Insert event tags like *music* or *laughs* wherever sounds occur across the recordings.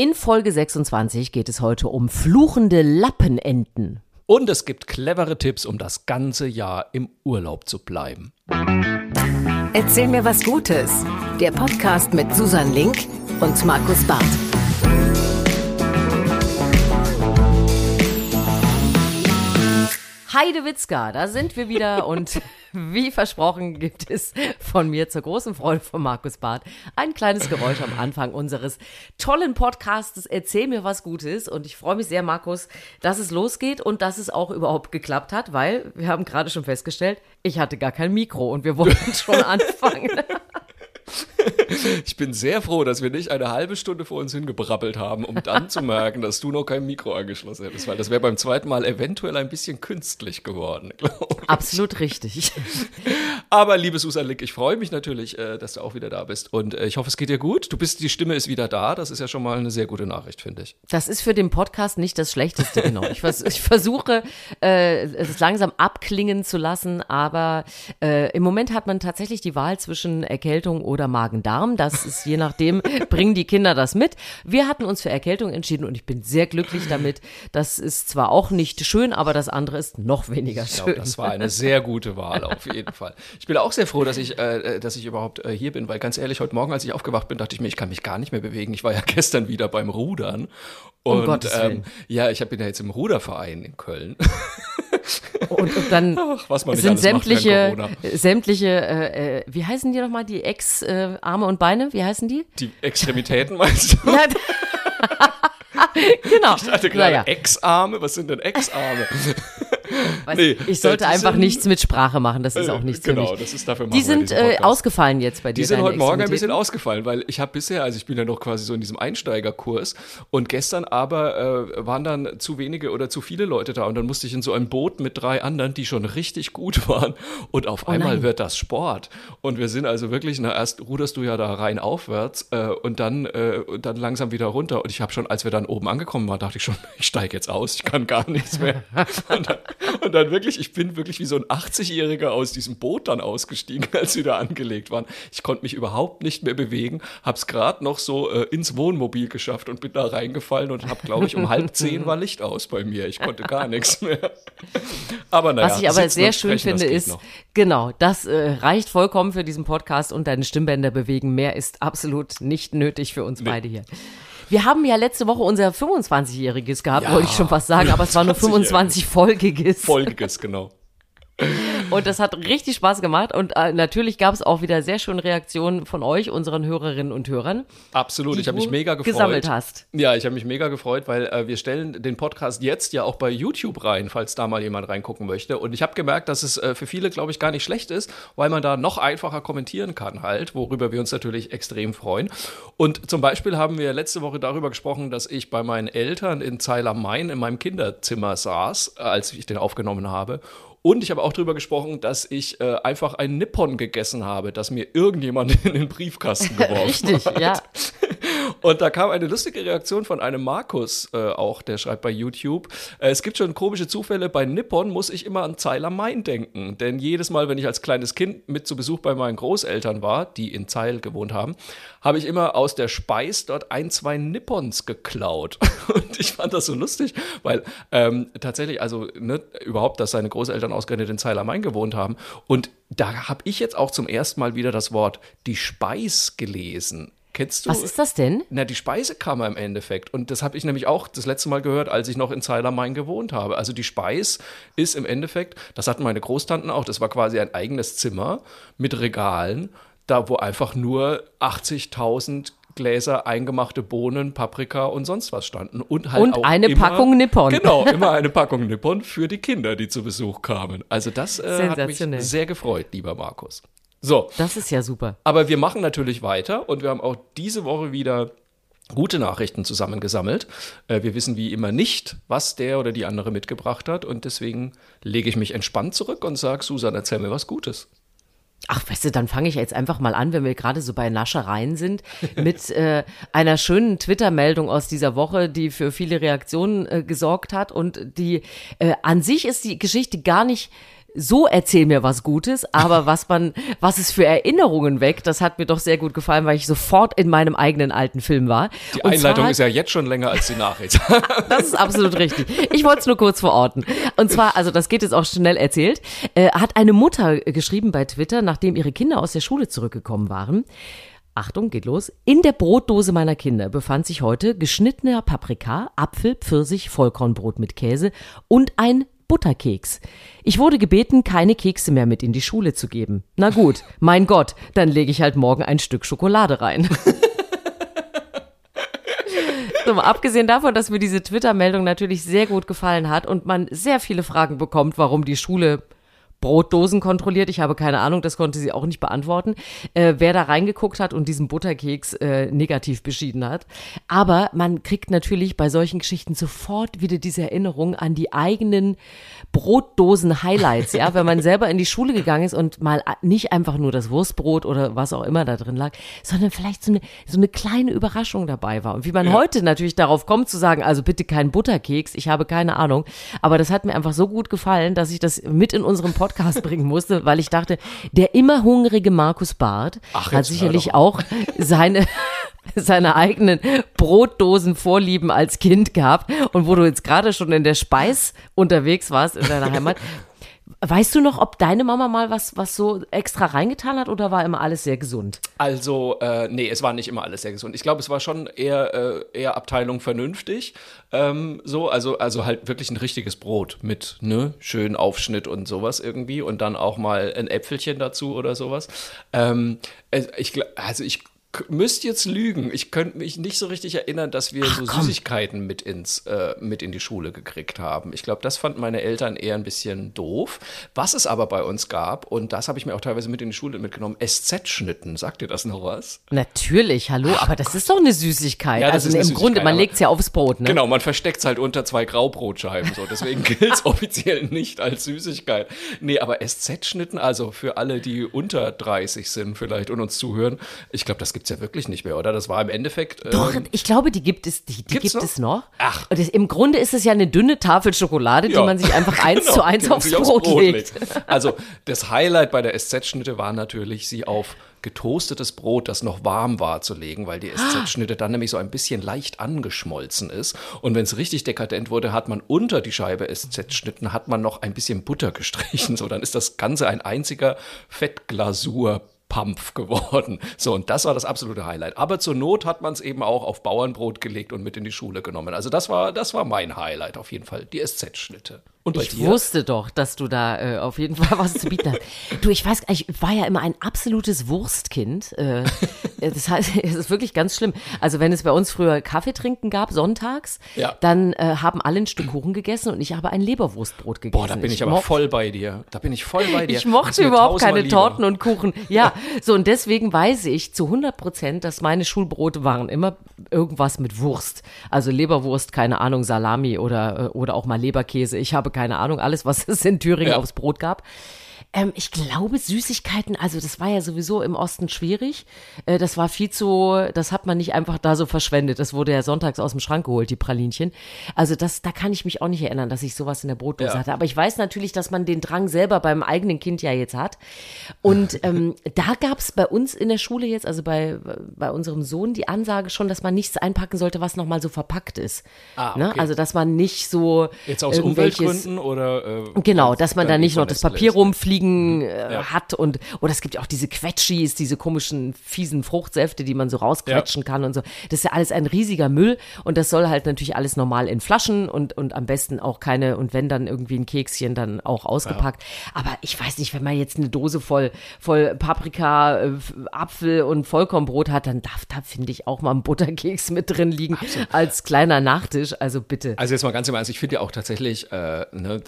In Folge 26 geht es heute um fluchende Lappenenten. Und es gibt clevere Tipps, um das ganze Jahr im Urlaub zu bleiben. Erzähl mir was Gutes. Der Podcast mit Susan Link und Markus Barth. Heidewitzka, da sind wir wieder und *laughs* wie versprochen gibt es von mir zur großen Freude von Markus Barth ein kleines Geräusch am Anfang unseres tollen Podcasts. Erzähl mir was Gutes und ich freue mich sehr, Markus, dass es losgeht und dass es auch überhaupt geklappt hat, weil wir haben gerade schon festgestellt, ich hatte gar kein Mikro und wir wollten schon *laughs* anfangen. *laughs* Ich bin sehr froh, dass wir nicht eine halbe Stunde vor uns hingebrabbelt haben, um dann zu merken, dass du noch kein Mikro angeschlossen hättest, weil das wäre beim zweiten Mal eventuell ein bisschen künstlich geworden, *laughs* glaube ich. Absolut richtig. *laughs* Aber liebe Susan Lick, ich freue mich natürlich, äh, dass du auch wieder da bist und äh, ich hoffe, es geht dir gut. Du bist, die Stimme ist wieder da. Das ist ja schon mal eine sehr gute Nachricht, finde ich. Das ist für den Podcast nicht das Schlechteste, genau. Ich, vers ich versuche, äh, es langsam abklingen zu lassen, aber äh, im Moment hat man tatsächlich die Wahl zwischen Erkältung oder Magen-Darm. Das ist je nachdem, *laughs* bringen die Kinder das mit. Wir hatten uns für Erkältung entschieden und ich bin sehr glücklich damit. Das ist zwar auch nicht schön, aber das andere ist noch weniger ich glaube, schön. das war eine sehr gute Wahl, auf jeden Fall. Ich bin auch sehr froh, dass ich, äh, dass ich überhaupt äh, hier bin, weil ganz ehrlich, heute Morgen, als ich aufgewacht bin, dachte ich mir, ich kann mich gar nicht mehr bewegen. Ich war ja *laughs* gestern wieder beim Rudern. Und Um ähm, ja, ich bin ja jetzt im Ruderverein in Köln. *laughs* Und, und dann *laughs* Ach, sind sämtliche, sämtliche, äh, äh, wie heißen die nochmal, die Ex-Arme und Beine, wie heißen die? Die Extremitäten meinst du? Ja, *laughs* *laughs* genau. Ich hatte gerade Naja, Ex-Arme. Was sind denn Ex-Arme? Weiß- nee, ich sollte einfach sind- nichts mit Sprache machen, das ist Äh, auch nichts genau, für mich. das ist dafür Die sind äh, ausgefallen jetzt bei dir. Die sind heute Morgen ein bisschen ausgefallen, weil ich habe bisher, also ich bin ja noch quasi so in diesem Einsteigerkurs und gestern aber äh, waren dann zu wenige oder zu viele Leute da und dann musste ich in so ein Boot mit drei anderen, die schon richtig gut *laughs* waren und auf einmal Oh nein. wird das Sport und wir sind also wirklich, na erst ruderst du ja da rein aufwärts äh, und dann äh, und dann langsam wieder runter und ich habe schon, als wir dann oben angekommen waren, dachte ich schon, *laughs* ich steige jetzt aus, ich kann gar nichts mehr *laughs* und dann, und dann wirklich, ich bin wirklich wie so ein 80-Jähriger aus diesem Boot dann ausgestiegen, *laughs* als sie da angelegt waren. Ich konnte mich überhaupt nicht mehr bewegen, hab's gerade noch so äh, ins Wohnmobil geschafft und bin da reingefallen und habe, glaube ich, um halb zehn war Licht aus bei mir. Ich konnte gar nichts mehr. Aber naja, Was ich aber sehr schön finde, ist, noch. genau, das äh, reicht vollkommen für diesen Podcast und deine Stimmbänder bewegen. Mehr ist absolut nicht nötig für uns beide hier. Wir haben ja letzte Woche unser 25-Jähriges gehabt, Ja, wollte ich schon fast sagen, aber es war nur 25-folgiges. Folgiges, genau. *laughs* Und das hat richtig Spaß gemacht. Und äh, natürlich gab es auch wieder sehr schöne Reaktionen von euch, unseren Hörerinnen und Hörern. Absolut, ich habe mich mega gefreut. gesammelt hast. Ja, ich habe mich mega gefreut, weil äh, wir stellen den Podcast jetzt ja auch bei YouTube rein, falls da mal jemand reingucken möchte. Und ich habe gemerkt, dass es äh, für viele, glaube ich, gar nicht schlecht ist, weil man da noch einfacher kommentieren kann halt, worüber wir uns natürlich extrem freuen. Und zum Beispiel haben wir letzte Woche darüber gesprochen, dass ich bei meinen Eltern in Zeil am Main in meinem Kinderzimmer saß, als ich den aufgenommen habe. Und ich habe auch darüber gesprochen, dass ich äh, einfach ein Nippon gegessen habe, das mir irgendjemand *laughs* in den Briefkasten *laughs* geworfen Richtig, hat. ja. Und da kam eine lustige Reaktion von einem Markus äh, auch, der schreibt bei YouTube. Äh, es gibt schon komische Zufälle. Bei Nippon muss ich immer an Zeil am Main denken. Denn jedes Mal, wenn ich als kleines Kind mit zu Besuch bei meinen Großeltern war, die in Zeil gewohnt haben, habe ich immer aus der Speis dort ein, zwei Nippons geklaut. *laughs* Und ich fand das so lustig, weil ähm, tatsächlich, also ne, überhaupt, dass seine Großeltern ausgerechnet in Zeil am Main gewohnt haben. Und da habe ich jetzt auch zum ersten Mal wieder das Wort die Speis gelesen. Kennst du? Was ist das denn? Na, die Speisekammer im Endeffekt. Und das habe ich nämlich auch das letzte Mal gehört, als ich noch in Zeil am Main gewohnt habe. Also die Speis ist im Endeffekt, das hatten meine Großtanten auch, das war quasi ein eigenes Zimmer mit Regalen, da wo einfach nur 80.000 Gläser eingemachte Bohnen, Paprika und sonst was standen. Und halt Und auch eine immer, Packung Nippon. Genau, *laughs* immer eine Packung Nippon für die Kinder, die zu Besuch kamen. Also das äh, hat mich sehr gefreut, lieber Markus. So, Das ist ja super. aber wir machen natürlich weiter und wir haben auch diese Woche wieder gute Nachrichten zusammengesammelt. Äh, wir wissen wie immer nicht, was der oder die andere mitgebracht hat und deswegen lege ich mich entspannt zurück und sage, Susan, erzähl mir was Gutes. Ach, weißt du, dann fange ich jetzt einfach mal an, wenn wir gerade so bei Naschereien sind, mit äh, einer schönen Twitter-Meldung aus dieser Woche, die für viele Reaktionen äh, gesorgt hat. Und die äh, an sich ist die Geschichte gar nicht so erzähl mir was Gutes, aber *laughs* was man, was es für Erinnerungen weckt, das hat mir doch sehr gut gefallen, weil ich sofort in meinem eigenen alten Film war. Die Und Einleitung zwar- ist ja jetzt schon länger als die Nachricht. *laughs* das ist absolut richtig. Ich wollte es nur kurz verorten. Und zwar, also das geht jetzt auch schnell erzählt, äh, hat eine Mutter geschrieben bei Twitter, nachdem ihre Kinder aus der Schule zurückgekommen waren. Achtung, geht los. In der Brotdose meiner Kinder befand sich heute geschnittener Paprika, Apfel, Pfirsich, Vollkornbrot mit Käse und ein Butterkeks. Ich wurde gebeten, keine Kekse mehr mit in die Schule zu geben. Na gut, mein Gott, dann lege ich halt morgen ein Stück Schokolade rein. *laughs* So, abgesehen davon, dass mir diese Twitter-Meldung natürlich sehr gut gefallen hat und man sehr viele Fragen bekommt, warum die Schule Brotdosen kontrolliert. Ich habe keine Ahnung, das konnte sie auch nicht beantworten, äh, wer da reingeguckt hat und diesen Butterkeks äh, negativ beschieden hat. Aber man kriegt natürlich bei solchen Geschichten sofort wieder diese Erinnerung an die eigenen Brotdosen-Highlights, ja, wenn man selber in die Schule gegangen ist und mal nicht einfach nur das Wurstbrot oder was auch immer da drin lag, sondern vielleicht so eine, so eine kleine Überraschung dabei war. Und wie man heute natürlich darauf kommt zu sagen, also bitte kein Butterkeks, ich habe keine Ahnung. Aber das hat mir einfach so gut gefallen, dass ich das mit in unserem Podcast bringen musste, weil ich dachte, der immer hungrige Markus Barth Ach, hat sicherlich auch seine seine eigenen Brotdosenvorlieben als Kind gehabt und wo du jetzt gerade schon in der Speis unterwegs warst in deiner Heimat. Weißt du noch, ob deine Mama mal was, was so extra reingetan hat oder war immer alles sehr gesund? Also, äh, nee, es war nicht immer alles sehr gesund. Ich glaube, es war schon eher, äh, eher Abteilung vernünftig. Ähm, so, also, also halt wirklich ein richtiges Brot mit, ne, schönen Aufschnitt und sowas irgendwie und dann auch mal ein Äpfelchen dazu oder sowas. Ähm, ich, also ich müsste jetzt lügen. Ich könnte mich nicht so richtig erinnern, dass wir so komm. Süßigkeiten mit ins äh, mit in die Schule gekriegt haben. Ich glaube, das fanden meine Eltern eher ein bisschen doof. Was es aber bei uns gab und das habe ich mir auch teilweise mit in die Schule mitgenommen, SZ-Schnitten. Sagt ihr das noch was? Natürlich, hallo, aber das ist doch eine Süßigkeit. Ja, das also ist eine im Süßigkeit, Grunde, man legt es ja aufs Brot, ne? Genau, man versteckt es halt unter zwei Graubrotscheiben. So. Deswegen gilt es *laughs* offiziell nicht als Süßigkeit. Nee, aber SZ-Schnitten, also für alle, die unter 30 sind vielleicht und uns zuhören, ich glaube, das gibt es ja wirklich nicht mehr, oder? Das war im Endeffekt. äh, Doch, ich glaube, die gibt es, die, die gibt noch? es noch. Ach. Das, im Grunde ist es ja eine dünne Tafel Schokolade, die Ja. man sich einfach *laughs* eins Genau, zu eins die aufs sich Brot, legt. Also das Highlight bei der SZ-Schnitte war natürlich, sie auf getoastetes Brot, das noch warm war, zu legen, weil die SZ-Schnitte dann nämlich so ein bisschen leicht angeschmolzen ist. Und wenn es richtig dekadent wurde, hat man unter die Scheibe SZ-Schnitten hat man noch ein bisschen Butter gestrichen. So, dann ist das Ganze ein einziger Fettglasur. Pampf geworden. So, und das war das absolute Highlight. Aber zur Not hat man es eben auch auf Bauernbrot gelegt und mit in die Schule genommen. Also das war, das war mein Highlight auf jeden Fall, die SZ-Schnitte. Und Ich dir? wusste doch, dass du da äh, auf jeden Fall was zu bieten hast. Du, ich weiß, ich war ja immer ein absolutes Wurstkind. Äh, *laughs* das heißt, es ist wirklich ganz schlimm. Also wenn es bei uns früher Kaffee trinken gab, sonntags, Ja. dann äh, haben alle ein Stück Kuchen gegessen und ich habe ein Leberwurstbrot gegessen. Boah, da bin ich, aber mo- voll bei dir. Da bin ich voll bei dir. Ich mochte überhaupt keine lieber. Torten und Kuchen. *laughs* Ja, so und deswegen weiß ich zu 100 Prozent, dass meine Schulbrote waren immer irgendwas mit Wurst. Also Leberwurst, keine Ahnung, Salami oder, äh, oder auch mal Leberkäse. Ich habe keine Ahnung, alles, was es in Thüringen Ja. aufs Brot gab. Ähm, ich glaube, Süßigkeiten, also das war ja sowieso im Osten schwierig. Äh, das war viel zu, das hat man nicht einfach da so verschwendet. Das wurde ja sonntags aus dem Schrank geholt, die Pralinchen. Also das, da kann ich mich auch nicht erinnern, dass ich sowas in der Brotdose Ja. hatte. Aber ich weiß natürlich, dass man den Drang selber beim eigenen Kind ja jetzt hat. Und *laughs* ähm, da gab es bei uns in der Schule jetzt, also bei, bei unserem Sohn, die Ansage schon, dass man nichts einpacken sollte, was nochmal so verpackt ist. Ah, ne? okay. Also dass man nicht so Jetzt aus Umweltgründen oder? Äh, Genau, dass man da nicht noch das Papier lässt? Rumfliegen äh, Ja. hat und oder es gibt ja auch diese Quetschis, diese komischen fiesen Fruchtsäfte, die man so rausquetschen kann und so. Das ist ja alles ein riesiger Müll und das soll halt natürlich alles normal in Flaschen und und am besten auch keine und wenn dann irgendwie ein Kekschen dann auch ausgepackt. Aber ich weiß nicht, wenn man jetzt eine Dose voll voll Paprika, äh, Apfel und Vollkornbrot hat, dann darf da finde ich auch mal ein Butterkeks mit drin liegen als kleiner Nachtisch. Also bitte. Also jetzt mal ganz im Ernst, ich finde ja auch tatsächlich, äh, ne,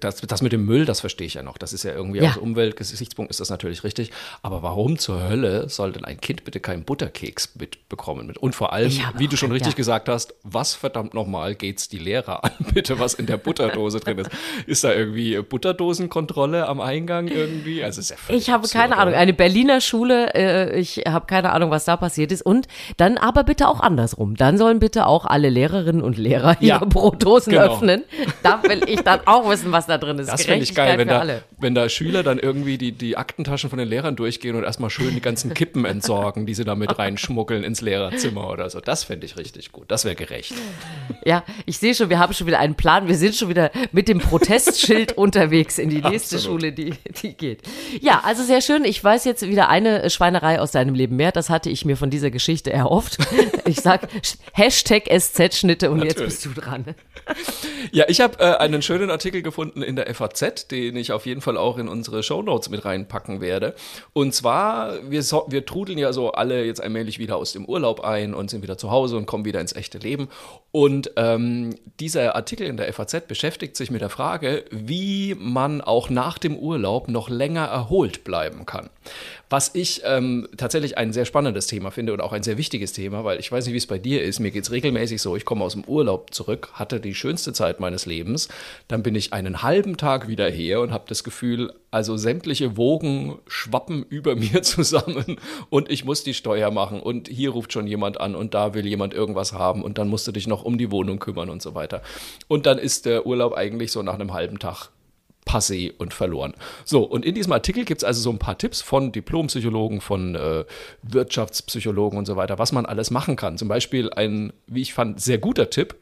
das, das mit dem Müll, das verstehe ich ja noch. Das ist ja irgendwie irgendwie Ja. aus Umweltgesichtspunkt ist das natürlich richtig. Aber warum zur Hölle soll denn ein Kind bitte keinen Butterkeks mitbekommen? Mit? Und vor allem, wie du schon richtig ja. gesagt hast, was verdammt nochmal geht's die Lehrer an, *laughs* bitte, was in der Butterdose drin ist? Ist da irgendwie Butterdosenkontrolle am Eingang irgendwie? Also ist ja Ich habe absurd, keine Ahnung. oder? Eine Berliner Schule, äh, ich habe keine Ahnung, was da passiert ist. Und dann aber bitte auch andersrum. Dann sollen bitte auch alle Lehrerinnen und Lehrer Ja, ihre Brotdosen genau. öffnen. Da will ich dann auch wissen, was da drin ist. Das finde ich geil, wenn da, wenn da Schüler dann irgendwie die, die Aktentaschen von den Lehrern durchgehen und erstmal schön die ganzen Kippen entsorgen, die sie da mit reinschmuggeln ins Lehrerzimmer oder so. Das fände ich richtig gut. Das wäre gerecht. Ja, ich sehe schon, wir haben schon wieder einen Plan. Wir sind schon wieder mit dem Protestschild *laughs* unterwegs in die nächste Absolut. Schule, die, die geht. Ja, also sehr schön. Ich weiß jetzt wieder eine Schweinerei aus deinem Leben mehr. Das hatte ich mir von dieser Geschichte erhofft. *laughs* Ich sag Hashtag SZ-Schnitte und jetzt Natürlich. bist du dran. Ja, ich habe äh, einen schönen Artikel gefunden in der FAZ, den ich auf jeden Fall auch in unsere Shownotes mit reinpacken werde. Und zwar, wir, so, wir trudeln ja so alle jetzt allmählich wieder aus dem Urlaub ein und sind wieder zu Hause und kommen wieder ins echte Leben. Und ähm, dieser Artikel in der FAZ beschäftigt sich mit der Frage, wie man auch nach dem Urlaub noch länger erholt bleiben kann. Was ich ähm, tatsächlich ein sehr spannendes Thema finde und auch ein sehr wichtiges Thema, weil ich weiß nicht, wie es bei dir ist. Mir geht es regelmäßig so, ich komme aus dem Urlaub zurück, hatte die schönste Zeit meines Lebens, dann bin ich einen halben Tag wieder her und habe das Gefühl, also sämtliche Wogen schwappen über *laughs* mir zusammen und ich muss die Steuer machen und hier ruft schon jemand an und da will jemand irgendwas haben und dann musst du dich noch um die Wohnung kümmern und so weiter. Und dann ist der Urlaub eigentlich so nach einem halben Tag passé und verloren. So, und in diesem Artikel gibt es also so ein paar Tipps von Diplompsychologen, von äh, Wirtschaftspsychologen und so weiter, was man alles machen kann. Zum Beispiel ein, wie ich fand, sehr guter Tipp.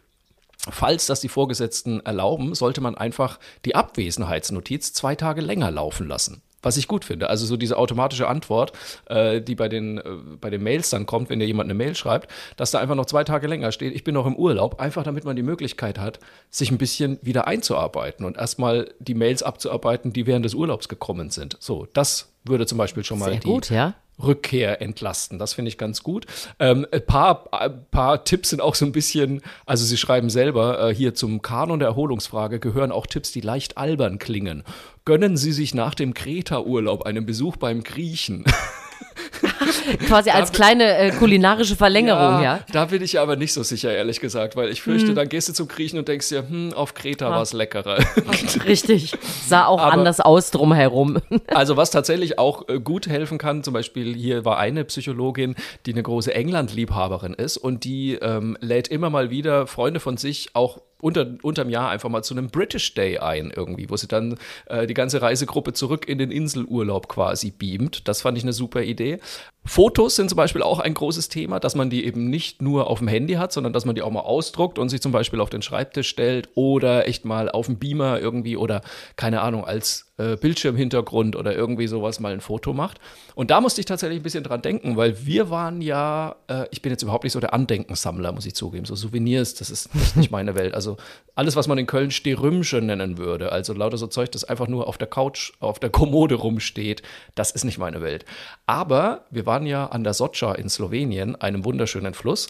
Falls das die Vorgesetzten erlauben, sollte man einfach die Abwesenheitsnotiz zwei Tage länger laufen lassen. Was ich gut finde. Also so diese automatische Antwort, äh, die bei den, äh, bei den Mails dann kommt, wenn dir jemand eine Mail schreibt, dass da einfach noch zwei Tage länger steht, ich bin noch im Urlaub, einfach damit man die Möglichkeit hat, sich ein bisschen wieder einzuarbeiten und erstmal die Mails abzuarbeiten, die während des Urlaubs gekommen sind. So, das würde zum Beispiel schon mal Sehr die gut, ja. Rückkehr entlasten. Das finde ich ganz gut. Ähm, ein paar, ein paar Tipps sind auch so ein bisschen, also Sie schreiben selber, äh, hier zum Kanon der Erholungsfrage gehören auch Tipps, die leicht albern klingen. Gönnen Sie sich nach dem Kreta-Urlaub einen Besuch beim Griechen. *laughs* *laughs* Quasi als kleine äh, kulinarische Verlängerung, ja. Da bin ich aber nicht so sicher, ehrlich gesagt, weil ich fürchte, dann gehst du zum Griechen und denkst dir, hm, auf Kreta war es leckerer. *laughs* Richtig. Sah auch Aber- anders aus drumherum. *laughs* Also was tatsächlich auch äh, gut helfen kann, zum Beispiel hier war eine Psychologin, die eine große England-Liebhaberin ist und die ähm, lädt immer mal wieder Freunde von sich auch unter, unterm Jahr einfach mal zu einem British Day ein irgendwie, wo sie dann äh, die ganze Reisegruppe zurück in den Inselurlaub quasi beamt. Das fand ich eine super Idee. Fotos sind zum Beispiel auch ein großes Thema, dass man die eben nicht nur auf dem Handy hat, sondern dass man die auch mal ausdruckt und sich zum Beispiel auf den Schreibtisch stellt oder echt mal auf dem Beamer irgendwie oder keine Ahnung als äh, Bildschirmhintergrund oder irgendwie sowas mal ein Foto macht. Und da musste ich tatsächlich ein bisschen dran denken, weil wir waren ja, äh, ich bin jetzt überhaupt nicht so der Andenkensammler, muss ich zugeben. So Souvenirs, das ist nicht meine Welt. Also alles, was man in Köln Sterümsche nennen würde, also lauter so Zeug, das einfach nur auf der Couch, auf der Kommode rumsteht, das ist nicht meine Welt. Aber wir waren ja an der Socha in Slowenien, einem wunderschönen Fluss.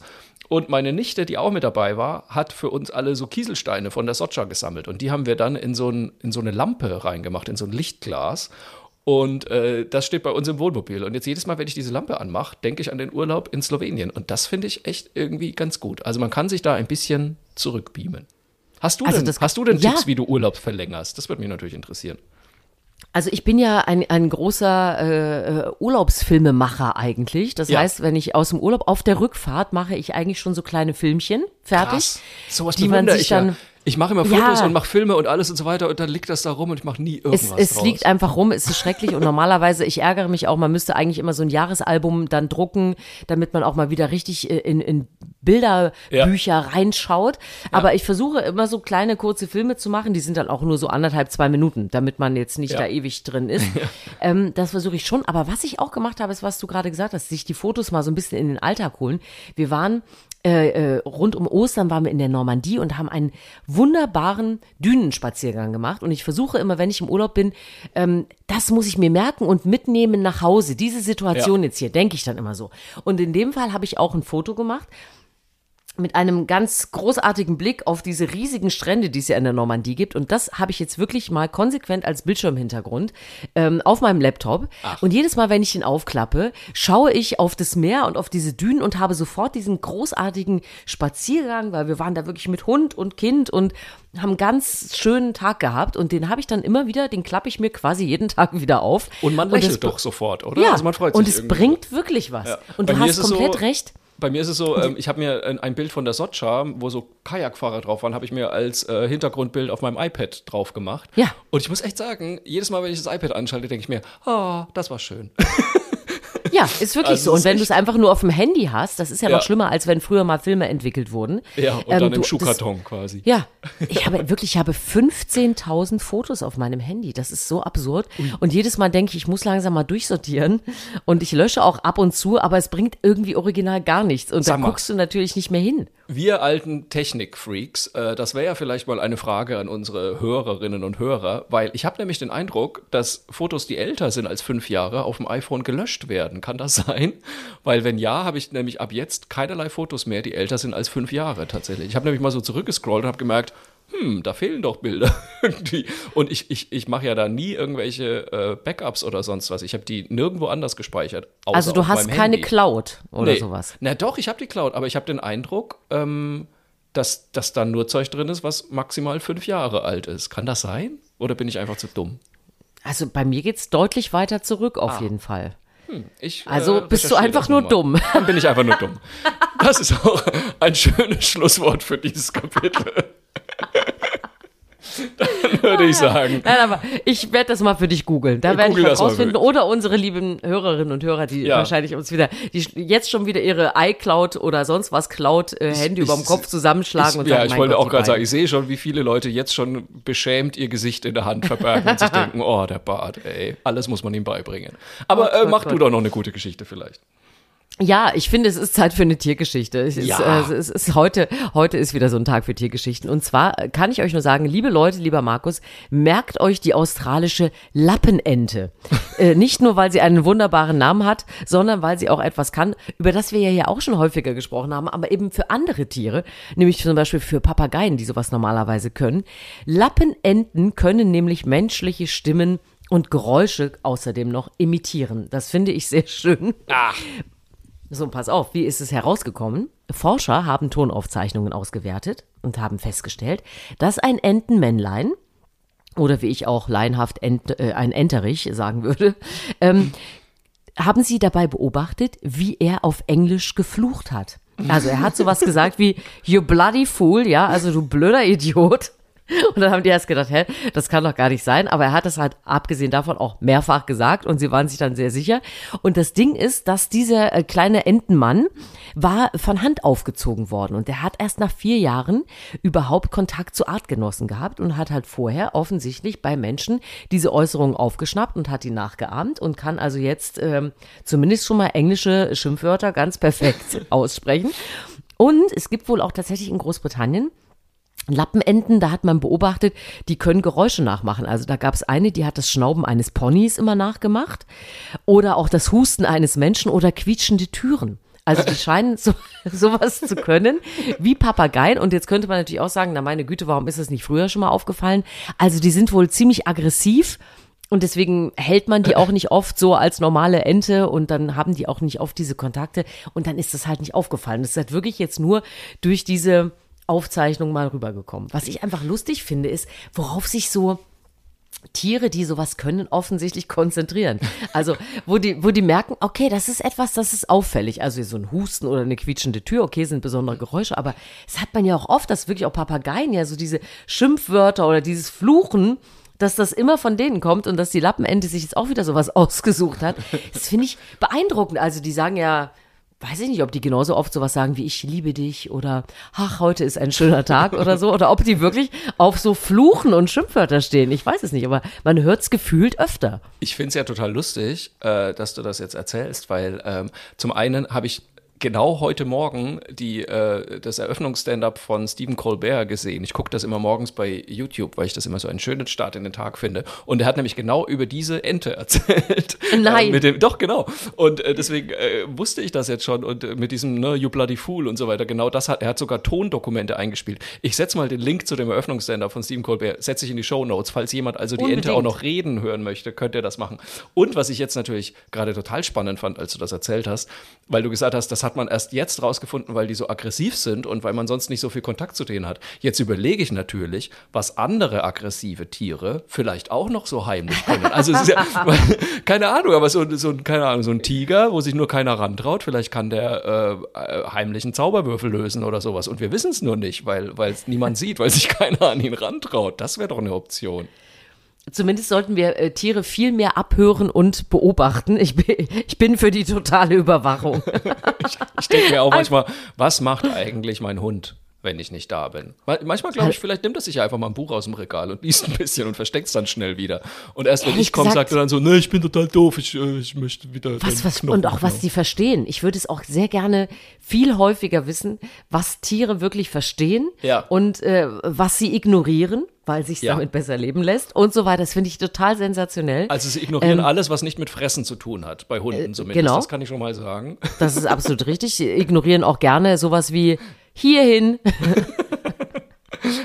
Und meine Nichte, die auch mit dabei war, hat für uns alle so Kieselsteine von der Socha gesammelt. Und die haben wir dann in so, ein, in so eine Lampe reingemacht, in so ein Lichtglas. Und äh, das steht bei uns im Wohnmobil. Und jetzt jedes Mal, wenn ich diese Lampe anmache, denke ich an den Urlaub in Slowenien. Und das finde ich echt irgendwie ganz gut. Also man kann sich da ein bisschen zurückbeamen. Hast du Also denn, das- hast du denn ja. Tipps, wie du Urlaub verlängerst? Das würde mich natürlich interessieren. Also ich bin ja ein, ein großer äh, Urlaubsfilmemacher eigentlich. Das Ja. heißt, wenn ich aus dem Urlaub auf der Rückfahrt mache ich eigentlich schon so kleine Filmchen fertig. Krass. Sowas die man sich ich ja. Ich mache immer Ja. Fotos und mache Filme und alles und so weiter und dann liegt das da rum und ich mache nie Es, irgendwas es draus. liegt einfach rum, es ist schrecklich und *laughs* normalerweise, ich ärgere mich auch, man müsste eigentlich immer so ein Jahresalbum dann drucken, damit man auch mal wieder richtig äh, in, in Bilderbücher reinschaut. Aber ich versuche immer so kleine, kurze Filme zu machen, die sind dann auch nur so anderthalb, zwei Minuten, damit man jetzt nicht Ja. da ewig drin ist. *laughs* Ähm, das versuche ich schon. Aber was ich auch gemacht habe, ist, was du gerade gesagt hast, sich die Fotos mal so ein bisschen in den Alltag holen. Wir waren äh, äh, rund um Ostern waren wir in der Normandie und haben einen wunderbaren Dünenspaziergang gemacht. Und ich versuche immer, wenn ich im Urlaub bin, ähm, das muss ich mir merken und mitnehmen nach Hause. Diese Situation Ja. jetzt hier, denke ich dann immer so. Und in dem Fall habe ich auch ein Foto gemacht mit einem ganz großartigen Blick auf diese riesigen Strände, die es ja in der Normandie gibt. Und das habe ich jetzt wirklich mal konsequent als Bildschirmhintergrund ähm, auf meinem Laptop. Und jedes Mal, wenn ich ihn aufklappe, schaue ich auf das Meer und auf diese Dünen und habe sofort diesen großartigen Spaziergang, weil wir waren da wirklich mit Hund und Kind und haben einen ganz schönen Tag gehabt. Und den habe ich dann immer wieder, den klappe ich mir quasi jeden *laughs* Tag wieder auf. Und man lächelt doch sofort, oder? Ja, Also man freut sich und es irgendwie. bringt wirklich was. Ja. Und Bei du hast komplett so- recht. Bei mir ist es so, ähm, ich habe mir ein, ein Bild von der Sotscha, wo so Kajakfahrer drauf waren, habe ich mir als äh, Hintergrundbild auf meinem iPad drauf gemacht. Ja. Und ich muss echt sagen, jedes Mal, wenn ich das iPad anschalte, denke ich mir, ah, das war schön. *laughs* Ja, ist wirklich Also so. Und wenn du es einfach nur auf dem Handy hast, das ist ja, Ja. noch schlimmer, als wenn früher mal Filme entwickelt wurden. Ja, und Ähm, dann du- im das- Schuhkarton quasi. Ja, *laughs* ich habe wirklich, ich habe 15.000 Fotos auf meinem Handy. Das ist so absurd. Und jedes Mal denke ich, ich muss langsam mal durchsortieren. Und ich lösche auch ab und zu, aber es bringt irgendwie original gar nichts. Und da Sag mal. guckst du natürlich nicht mehr hin. Wir alten Technikfreaks, äh, das wäre ja vielleicht mal eine Frage an unsere Hörerinnen und Hörer, weil ich habe nämlich den Eindruck, dass Fotos, die älter sind als fünf Jahre, auf dem iPhone gelöscht werden. Kann das *laughs* sein? Weil wenn ja, habe ich nämlich ab jetzt keinerlei Fotos mehr, die älter sind als fünf Jahre tatsächlich. Ich habe nämlich mal so zurückgescrollt und habe gemerkt, hm, da fehlen doch Bilder *laughs* irgendwie. Und ich, ich, ich mache ja da nie irgendwelche äh, Backups oder sonst was. Ich habe die nirgendwo anders gespeichert. außer Also du hast keine Handy. Cloud oder Nee. sowas. Na doch, ich habe die Cloud, aber ich habe den Eindruck, ähm, dass, dass da nur Zeug drin ist, was maximal fünf Jahre alt ist. Kann das sein? Oder bin ich einfach zu dumm? Also bei mir geht's deutlich weiter zurück Ah. auf jeden Fall. Ich, Also äh, bist du einfach nur mal. dumm. Dann *laughs* bin ich einfach nur dumm. Das ist auch ein schönes Schlusswort für dieses Kapitel. *laughs* Dann würde ich sagen. Nein, aber ich werde das mal für dich googeln. Da Ja, werde ich was rausfinden. Oder unsere lieben Hörerinnen und Hörer, die Ja. wahrscheinlich uns wieder, die jetzt schon wieder ihre iCloud oder sonst was Cloud-Handy Ich- überm Kopf zusammenschlagen Ich, und ja, sagen, ich mein wollte Gott, auch gerade sagen, ich sehe schon, wie viele Leute jetzt schon beschämt ihr Gesicht in der Hand verbergen und sich *laughs* denken, oh, der Bart, ey, alles muss man ihm beibringen. Aber Oh äh, Gott, mach du Gott. doch noch eine gute Geschichte vielleicht. Ja, ich finde, es ist Zeit für eine Tiergeschichte. Es ist, Ja. äh, es ist heute, heute ist wieder so ein Tag für Tiergeschichten. Und zwar kann ich euch nur sagen, liebe Leute, lieber Markus, merkt euch die australische Lappenente. *laughs* äh, nicht nur, weil sie einen wunderbaren Namen hat, sondern weil sie auch etwas kann, über das wir ja hier auch schon häufiger gesprochen haben, aber eben für andere Tiere, nämlich zum Beispiel für Papageien, die sowas normalerweise können. Lappenenten können nämlich menschliche Stimmen und Geräusche außerdem noch imitieren. Das finde ich sehr schön. So, pass auf, wie ist es herausgekommen? Forscher haben Tonaufzeichnungen ausgewertet und haben festgestellt, dass ein Entenmännlein, oder wie ich auch laienhaft Ent, äh, ein Enterich sagen würde, ähm, haben sie dabei beobachtet, wie er auf Englisch geflucht hat. Also er hat sowas gesagt wie, you bloody fool, ja, also du blöder Idiot. Und dann haben die erst gedacht, hä, das kann doch gar nicht sein. Aber er hat das halt abgesehen davon auch mehrfach gesagt und sie waren sich dann sehr sicher. Und das Ding ist, dass dieser äh, kleine Entenmann war von Hand aufgezogen worden und der hat erst nach vier Jahren überhaupt Kontakt zu Artgenossen gehabt und hat halt vorher offensichtlich bei Menschen diese Äußerungen aufgeschnappt und hat die nachgeahmt und kann also jetzt ähm, zumindest schon mal englische Schimpfwörter ganz perfekt *laughs* aussprechen. Und es gibt wohl auch tatsächlich in Großbritannien Lappenenten, da hat man beobachtet, die können Geräusche nachmachen. Also da gab es eine, die hat das Schnauben eines Ponys immer nachgemacht oder auch das Husten eines Menschen oder quietschende Türen. Also die scheinen so, *laughs* sowas zu können wie Papageien. Und jetzt könnte man natürlich auch sagen, na meine Güte, warum ist das nicht früher schon mal aufgefallen? Also die sind wohl ziemlich aggressiv. Und deswegen hält man die auch nicht oft so als normale Ente und dann haben die auch nicht oft diese Kontakte und dann ist das halt nicht aufgefallen. Das ist halt wirklich jetzt nur durch diese Aufzeichnung mal rübergekommen. Was ich einfach lustig finde, ist, worauf sich so Tiere, die sowas können, offensichtlich konzentrieren. Also, wo die, wo die merken, okay, das ist etwas, das ist auffällig. Also so ein Husten oder eine quietschende Tür, okay, sind besondere Geräusche, aber das hat man ja auch oft, dass wirklich auch Papageien ja so diese Schimpfwörter oder dieses Fluchen, dass das immer von denen kommt und dass die Lappenente sich jetzt auch wieder sowas *laughs* ausgesucht hat. Das finde ich beeindruckend. Also die sagen ja, weiß ich nicht, ob die genauso oft sowas sagen wie ich liebe dich oder ach, heute ist ein schöner Tag oder so. Oder ob die wirklich auf so Fluchen und Schimpfwörter stehen. Ich weiß es nicht, aber man hört es gefühlt öfter. Ich finde es ja total lustig, äh, dass du das jetzt erzählst, weil ähm, zum einen habe ich genau heute Morgen die, äh, das Eröffnungsstand-up von Stephen Colbert gesehen. Ich gucke das immer morgens bei YouTube, weil ich das immer so einen schönen Start in den Tag finde. Und er hat nämlich genau über diese Ente erzählt. *laughs* Nein. Äh, dem, doch, genau. Und äh, deswegen äh, wusste ich das jetzt schon. Und äh, mit diesem ne, You Bloody Fool und so weiter, genau das hat, er hat sogar Tondokumente eingespielt. Ich setze mal den Link zu dem Eröffnungsstand-up von Stephen Colbert, setze ich in die Show Notes. Falls jemand also die Unbedingt. Ente auch noch reden hören möchte, könnt ihr das machen. Und was ich jetzt natürlich gerade total spannend fand, als du das erzählt hast, weil du gesagt hast, das hat man erst jetzt rausgefunden, weil die so aggressiv sind und weil man sonst nicht so viel Kontakt zu denen hat. Jetzt überlege ich natürlich, was andere aggressive Tiere vielleicht auch noch so heimlich können. Also ja, *laughs* keine Ahnung, aber so, so, ein- keine Ahnung, so ein Tiger, wo sich nur keiner rantraut, vielleicht kann der äh, heimlich einen Zauberwürfel lösen oder sowas. Und wir wissen es nur nicht, weil es niemand sieht, weil sich keiner an ihn rantraut. Das wäre doch eine Option. Zumindest sollten wir äh, Tiere viel mehr abhören und beobachten. Ich bin, *laughs* ich bin für die totale Überwachung. Ich denke mir auch *laughs* manchmal, was macht eigentlich mein Hund, wenn ich nicht da bin? Ma- Manchmal glaube ich, vielleicht nimmt er sich ja einfach mal ein Buch aus dem Regal und liest ein bisschen und versteckt es dann schnell wieder. Und erst wenn Ehrlich ich komme, sagt er dann so, ne, ich bin total doof, ich, äh, ich möchte wieder. Was, was, Knochen und auch was die verstehen. Ich würde es auch sehr gerne viel häufiger wissen, was Tiere wirklich verstehen Ja. und äh, was sie ignorieren, weil sich Ja. damit besser leben lässt und so weiter. Das finde ich total sensationell. Also sie ignorieren alles, was nicht mit Fressen zu tun hat, bei Hunden zumindest. genau. Das kann ich schon mal sagen. *laughs* Das ist absolut richtig. Sie ignorieren auch gerne sowas wie hierhin.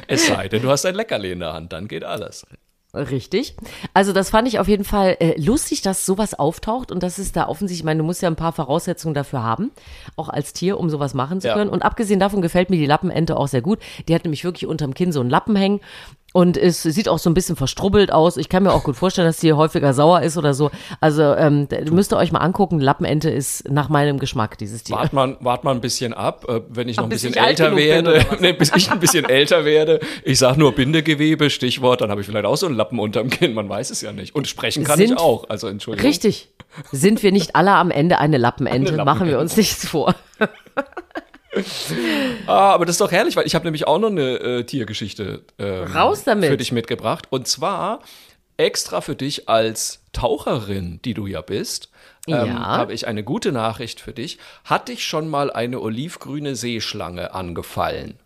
Es sei denn, du hast ein Leckerli in der Hand, dann geht alles. Richtig. Also das fand ich auf jeden Fall äh, lustig, dass sowas auftaucht und das ist da offensichtlich, ich meine, du musst ja ein paar Voraussetzungen dafür haben, auch als Tier, um sowas machen zu Ja. können. Und abgesehen davon gefällt mir die Lappenente auch sehr gut. Die hat nämlich wirklich unterm Kinn so einen Lappen hängen und es sieht auch so ein bisschen verstrubbelt aus. Ich kann mir auch gut vorstellen, dass die häufiger sauer ist oder so. Also ähm, müsst ihr euch mal angucken, Lappenente ist nach meinem Geschmack, dieses Tier. Wart mal, wart mal ein bisschen ab, äh, wenn ich noch ein Bis bisschen älter werde. *laughs* nee, bis ich ein bisschen älter werde. Ich sag nur Bindegewebe, Stichwort, dann habe ich vielleicht auch so einen Lappen unterm Kinn. Man weiß es ja nicht. Und sprechen kann Sind- ich auch. Also Entschuldigung. Richtig. Sind wir nicht alle am Ende eine Lappenente? Eine Machen wir Lappenente. uns nichts vor. Ah, aber das ist doch herrlich, weil ich habe nämlich auch noch eine äh, Tiergeschichte ähm, Raus damit. für dich mitgebracht. Und zwar extra für dich als Taucherin, die du ja bist. Ähm, Ja. habe ich eine gute Nachricht für dich. Hat dich schon mal eine olivgrüne Seeschlange angefallen?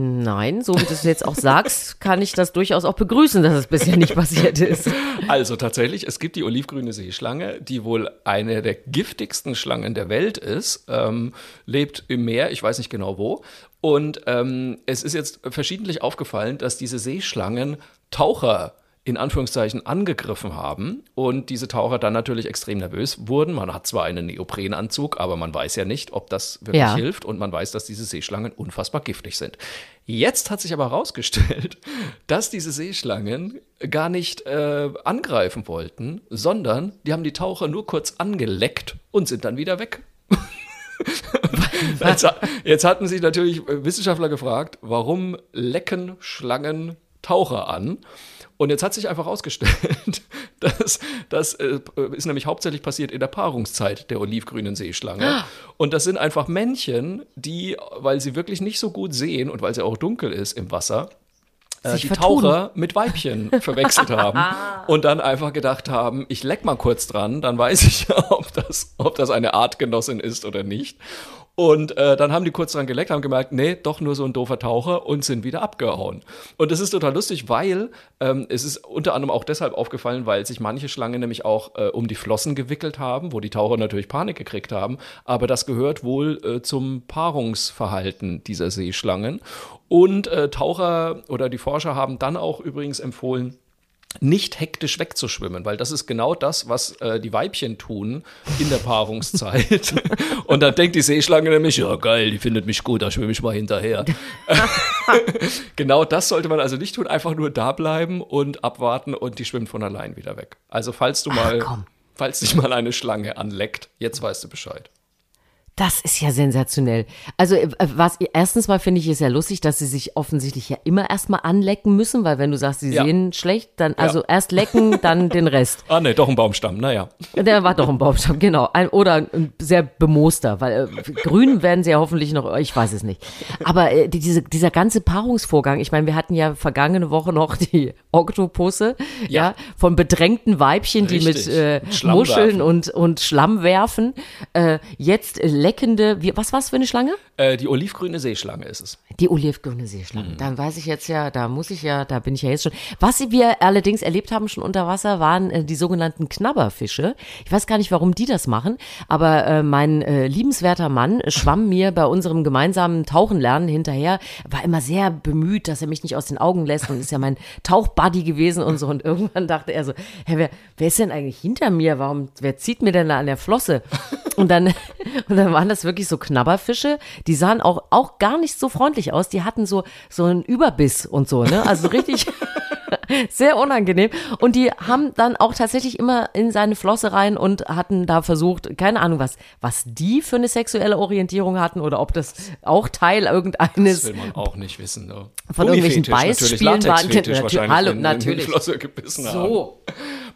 Nein, so wie du es jetzt auch sagst, kann ich das durchaus auch begrüßen, dass es bisher nicht passiert ist. Also tatsächlich, es gibt die olivgrüne Seeschlange, die wohl eine der giftigsten Schlangen der Welt ist, ähm, lebt im Meer, ich weiß nicht genau wo. Und ähm, es ist jetzt verschiedentlich aufgefallen, dass diese Seeschlangen Taucher in Anführungszeichen angegriffen haben und diese Taucher dann natürlich extrem nervös wurden. Man hat zwar einen Neoprenanzug, aber man weiß ja nicht, ob das wirklich Ja. hilft und man weiß, dass diese Seeschlangen unfassbar giftig sind. Jetzt hat sich aber herausgestellt, *laughs* dass diese Seeschlangen gar nicht äh, angreifen wollten, sondern die haben die Taucher nur kurz angeleckt und sind dann wieder weg. jetzt, jetzt hatten sich natürlich Wissenschaftler gefragt, warum lecken Schlangen Taucher an? Und jetzt hat sich einfach herausgestellt, *laughs* dass das äh, ist nämlich hauptsächlich passiert in der Paarungszeit der olivgrünen Seeschlange. Und das sind einfach Männchen, die, weil sie wirklich nicht so gut sehen und weil sie auch dunkel ist im Wasser, äh, Sich die vertun. Taucher mit Weibchen *laughs* verwechselt haben und dann einfach gedacht haben, ich leck mal kurz dran, dann weiß ich ja, *laughs* ob das, ob das eine Artgenossin ist oder nicht. Und äh, dann haben die kurz dran geleckt, haben gemerkt, nee, doch nur so ein doofer Taucher und sind wieder abgehauen. Und das ist total lustig, weil ähm, es ist unter anderem auch deshalb aufgefallen, weil sich manche Schlangen nämlich auch äh, um die Flossen gewickelt haben, wo die Taucher natürlich Panik gekriegt haben. Aber das gehört wohl äh, zum Paarungsverhalten dieser Seeschlangen. Und äh, Taucher oder die Forscher haben dann auch übrigens empfohlen, nicht hektisch wegzuschwimmen, weil das ist genau das, was äh, die Weibchen tun in der Paarungszeit. *laughs* Und dann denkt die Seeschlange nämlich, ja geil, die findet mich gut, da schwimme ich mal hinterher. *laughs* *laughs* genau das sollte man also nicht tun, einfach nur da bleiben und abwarten und die schwimmt von allein wieder weg. Also falls du mal, komm. falls dich mal eine Schlange anleckt, jetzt weißt du Bescheid. Das ist ja sensationell. Also äh, was erstens mal finde ich es ja lustig, dass sie sich offensichtlich ja immer erstmal anlecken müssen, weil wenn du sagst, sie Ja. sehen schlecht, dann also erst lecken, dann den Rest. Ah, nee, doch ein Baumstamm, naja. Der war doch ein Baumstamm, genau. Ein, oder ein sehr bemooster, weil äh, grün werden sie ja hoffentlich noch, ich weiß es nicht. Aber äh, die, diese, dieser ganze Paarungsvorgang, ich meine, wir hatten ja vergangene Woche noch die Oktopusse, ja, Ja. von bedrängten Weibchen, die mit Richtig. äh, Mit Schlamm Muscheln und, und Schlamm werfen. Äh, jetzt äh, leckende, wie, was war's für eine Schlange? Äh, die olivgrüne Seeschlange ist es. Die olivgrüne Seeschlange. Mhm. Dann weiß ich jetzt ja, da muss ich ja, da bin ich ja jetzt schon. Was wir allerdings erlebt haben schon unter Wasser, waren äh, die sogenannten Knabberfische. Ich weiß gar nicht, warum die das machen, aber äh, mein äh, liebenswerter Mann schwamm mir bei unserem gemeinsamen Tauchenlernen hinterher, war immer sehr bemüht, dass er mich nicht aus den Augen lässt und ist ja mein *laughs* Tauchbuddy gewesen und so. Und irgendwann dachte er so, hä, wer, wer ist denn eigentlich hinter mir? Warum, wer zieht mir denn da an der Flosse? Und dann, *laughs* und dann waren das wirklich so Knabberfische, die sahen auch, auch gar nicht so freundlich aus. Die hatten so, so einen Überbiss und so, ne? Also richtig *laughs* sehr unangenehm. Und die haben dann auch tatsächlich immer in seine Flosse rein und hatten da versucht, keine Ahnung was, was die für eine sexuelle Orientierung hatten oder ob das auch Teil Das irgendeines will man auch nicht wissen. Ne? Von irgendwelchen Beißspielen waren- Latexfetisch *laughs* Natürlich, wahrscheinlich, hallo, natürlich. die Flosse gebissen haben.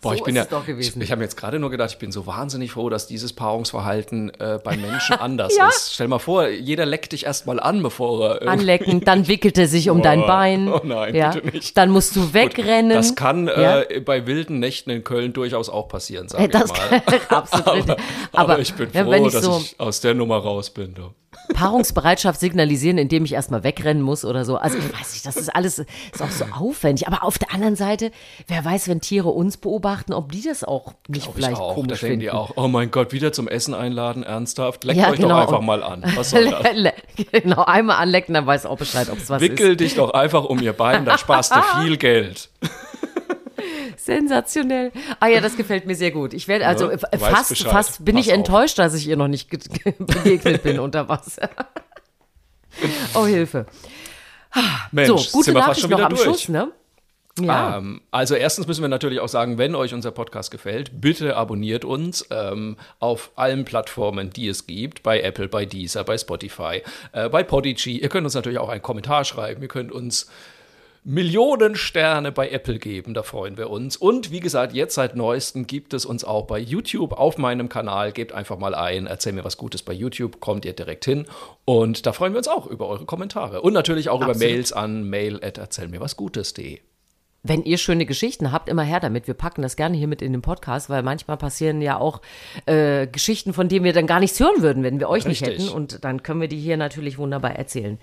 So. Boah, ich So bin ist ja, ich, ich habe jetzt gerade nur gedacht, ich bin so wahnsinnig froh, dass dieses Paarungsverhalten äh, beim Menschen *laughs* anders Ja. ist. Stell mal vor, jeder leckt dich erstmal an, bevor er Anlecken, dann *laughs* wickelt er sich um dein Oh, Bein. oh nein, ja. bitte nicht. Dann musst du wegrennen. Das kann Ja. äh, bei wilden Nächten in Köln durchaus auch passieren, sag Äh, ich Das mal. kann *laughs* absolut richtig. Aber, ich bin froh, wenn ich dass so ich aus der Nummer raus bin. Du. Paarungsbereitschaft signalisieren, indem ich erstmal wegrennen muss oder so. Also ich weiß nicht, das ist alles ist auch so aufwendig. Aber auf der anderen Seite, wer weiß, wenn Tiere uns beobachten, ob die das auch nicht Glaub ich vielleicht auch. Da komisch denken finden. die auch, oh mein Gott, wieder zum Essen einladen, ernsthaft? Leckt Ja, euch genau. doch einfach mal an. Was soll das? genau, einmal anlecken, dann weiß auch Bescheid, ob es was Wickel dich doch einfach um ihr Bein, da sparst du viel Geld. *laughs* Sensationell. Ah ja, das gefällt mir sehr gut. Ich werde also weißt fast, fast bin Pass ich auf. enttäuscht, dass ich ihr noch nicht ge- ge- begegnet bin unter Wasser. *laughs* oh Hilfe. Mensch, so, gute sind wir fast Nachricht schon noch am durch. Schluss, ne? Ja. Ähm, also erstens müssen wir natürlich auch sagen, wenn euch unser Podcast gefällt, bitte abonniert uns ähm, auf allen Plattformen, die es gibt, bei Apple, bei Deezer, bei Spotify, äh, bei Podigy. Ihr könnt uns natürlich auch einen Kommentar schreiben, ihr könnt uns Millionen Sterne bei Apple geben, da freuen wir uns. Und wie gesagt, jetzt seit neuestem gibt es uns auch bei YouTube auf meinem Kanal. Gebt einfach mal ein, erzähl mir was Gutes bei YouTube, kommt ihr direkt hin. Und da freuen wir uns auch über eure Kommentare. Und natürlich auch über Absolut. Mails an mail. Wenn ihr schöne Geschichten habt, immer her damit. Wir packen das gerne hier mit in den Podcast, weil manchmal passieren ja auch äh, Geschichten, von denen wir dann gar nichts hören würden, wenn wir euch nicht Richtig. hätten. Und dann können wir die hier natürlich wunderbar erzählen.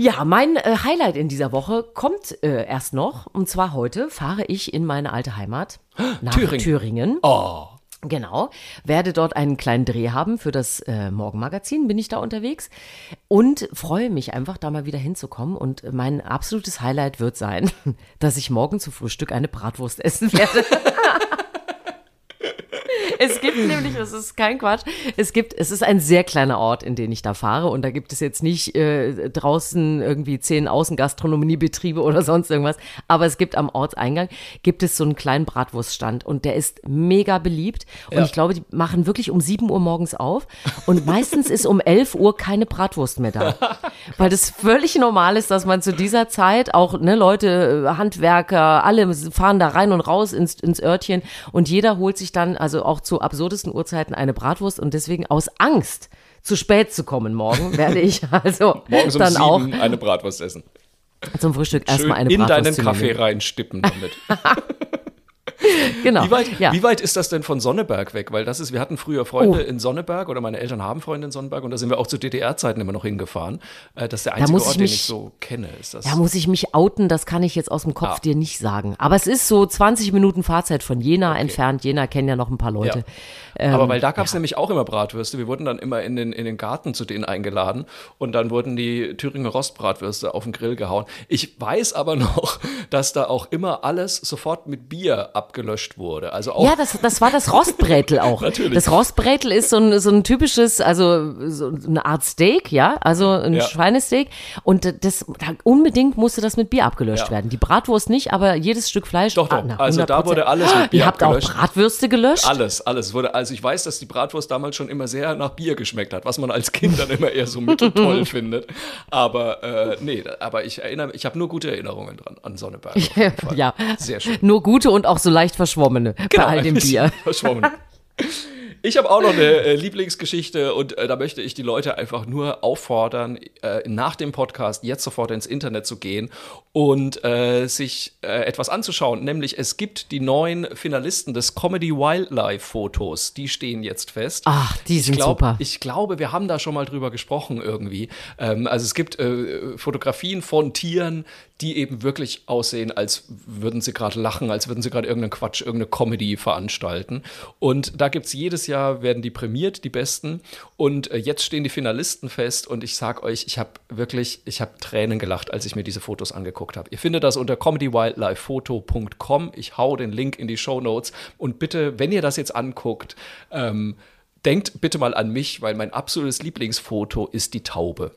Ja, mein äh, Highlight in dieser Woche kommt äh, erst noch. Und zwar heute fahre ich in meine alte Heimat *gasps* nach Thüringen. Thüringen. Oh. Genau, werde dort einen kleinen Dreh haben für das äh, Morgenmagazin, bin ich da unterwegs und freue mich einfach, da mal wieder hinzukommen. Und mein absolutes Highlight wird sein, *laughs* dass ich morgen zu Frühstück eine Bratwurst essen werde. *laughs* *laughs* Es gibt nämlich, es ist kein Quatsch, es gibt, es ist ein sehr kleiner Ort, in den ich da fahre und da gibt es jetzt nicht äh, draußen irgendwie zehn Außengastronomiebetriebe oder sonst irgendwas, aber es gibt am Ortseingang, gibt es so einen kleinen Bratwurststand und der ist mega beliebt und Ja. ich glaube, die machen wirklich um 7 Uhr morgens auf und meistens ist um 11 Uhr keine Bratwurst mehr da, *laughs* weil das völlig normal ist, dass man zu dieser Zeit auch, ne, Leute, äh, Handwerker, alle fahren da rein und raus ins, ins Örtchen und jeder holt sich dann, also auch zu absurdesten Uhrzeiten eine Bratwurst und deswegen aus Angst, zu spät zu kommen morgen, *laughs* werde ich also Morgens um dann auch sieben eine Bratwurst essen. zum Frühstück Schön erstmal eine in Bratwurst deinen zu Kaffee reinstippen damit. *laughs* *laughs* Genau. Wie weit, ja. wie weit ist das denn von Sonneberg weg? Weil das ist, wir hatten früher Freunde in Sonneberg oder meine Eltern haben Freunde in Sonneberg und da sind wir auch zu DDR-Zeiten immer noch hingefahren. Äh, Das ist der einzige Ort, ich den mich- ich so kenne. Ist das Da muss ich mich outen, das kann ich jetzt aus dem Kopf Ah. dir nicht sagen. Aber es ist so 20 Minuten Fahrzeit von Jena entfernt. Jena kennen ja noch ein paar Leute. Ähm, Aber weil da gab es nämlich auch immer Bratwürste. Wir wurden dann immer in den, in den Garten zu denen eingeladen und dann wurden die Thüringer Rostbratwürste auf den Grill gehauen. Ich weiß aber *laughs* noch, dass da auch immer alles sofort mit Bier abgelöscht wurde. Also auch Ja, das, das war das Rostbrätel *laughs* auch. Natürlich. Das Rostbrätel ist so ein, so ein typisches, also so eine Art Steak, ja, also ein Ja. Schweinesteak. Und das unbedingt musste das mit Bier abgelöscht Ja. werden. Die Bratwurst nicht, aber jedes Stück Fleisch. Doch, doch. ah, Also da 100%. wurde alles mit Bier Ihr habt auch abgelöscht. Bratwürste gelöscht? Alles, alles wurde. Also ich weiß, dass die Bratwurst damals schon immer sehr nach Bier geschmeckt hat, was man als Kind dann immer eher so mitteltoll *laughs* findet. Aber äh, nee, aber ich erinnere, mich- ich habe nur gute Erinnerungen dran an Sonneberg. *laughs* Ja, sehr schön. nur gute und auch so leicht verschwommene bei all Genau, dem Bier. Verschwommen. *laughs* Ich habe auch noch eine äh, Lieblingsgeschichte und äh, da möchte ich die Leute einfach nur auffordern, äh, nach dem Podcast jetzt sofort ins Internet zu gehen und äh, sich äh, etwas anzuschauen. Nämlich es gibt die neuen Finalisten des Comedy Wildlife Fotos. Die stehen jetzt fest. Ach, die ich sind glaub, super. Ich glaube, wir haben da schon mal drüber gesprochen irgendwie. Ähm, also es gibt äh, Fotografien von Tieren, die eben wirklich aussehen, als würden sie gerade lachen, als würden sie gerade irgendeinen Quatsch, irgendeine Comedy veranstalten. Und da gibt es jedes Jahr, werden die prämiert, die Besten. Und äh, jetzt stehen die Finalisten fest und ich sag euch, ich habe wirklich, ich habe Tränen gelacht, als ich mir diese Fotos angeguckt habe. Ihr findet das unter comedywildlifephoto.com. Ich hau den Link in die Show Notes und bitte, wenn ihr das jetzt anguckt, ähm, denkt bitte mal an mich, weil mein absolutes Lieblingsfoto ist die Taube.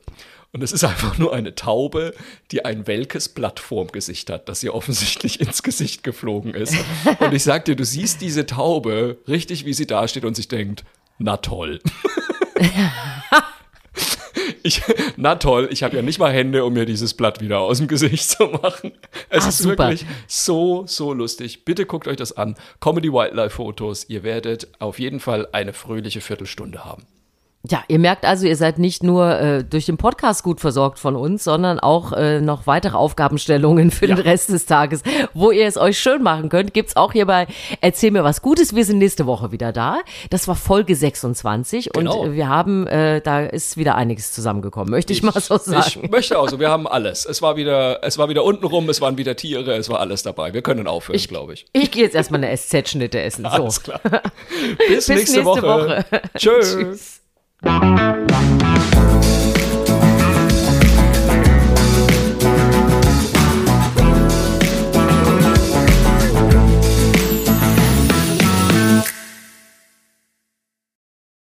Und es ist einfach nur eine Taube, die ein welkes Blatt vorm Gesicht hat, das ihr offensichtlich *laughs* ins Gesicht geflogen ist. Und ich sag dir, du siehst diese Taube richtig, wie sie dasteht und sich denkt, na toll. *laughs* Ich, na toll, ich habe ja nicht mal Hände, um mir dieses Blatt wieder aus dem Gesicht zu machen. Es Ah, ist super. wirklich so, so lustig. Bitte guckt euch das an. Comedy Wildlife Fotos. Ihr werdet auf jeden Fall eine fröhliche Viertelstunde haben. Ja, ihr merkt also, ihr seid nicht nur äh, durch den Podcast gut versorgt von uns, sondern auch äh, noch weitere Aufgabenstellungen für den Rest des Tages, wo ihr es euch schön machen könnt. Gibt's auch hier bei Erzähl mir was Gutes. Wir sind nächste Woche wieder da. Das war Folge 26 Genau. und äh, wir haben, äh, da ist wieder einiges zusammengekommen, möchte ich, mal so sagen. Ich möchte auch so, wir haben alles. Es war wieder, es war wieder untenrum, es waren wieder Tiere, es war alles dabei. Wir können aufhören, glaube ich. Ich gehe jetzt erstmal eine SZ-Schnitte essen. *laughs* So. Alles klar. Bis, Bis nächste Woche. Tschüss. *laughs* Tschüss. Thank you.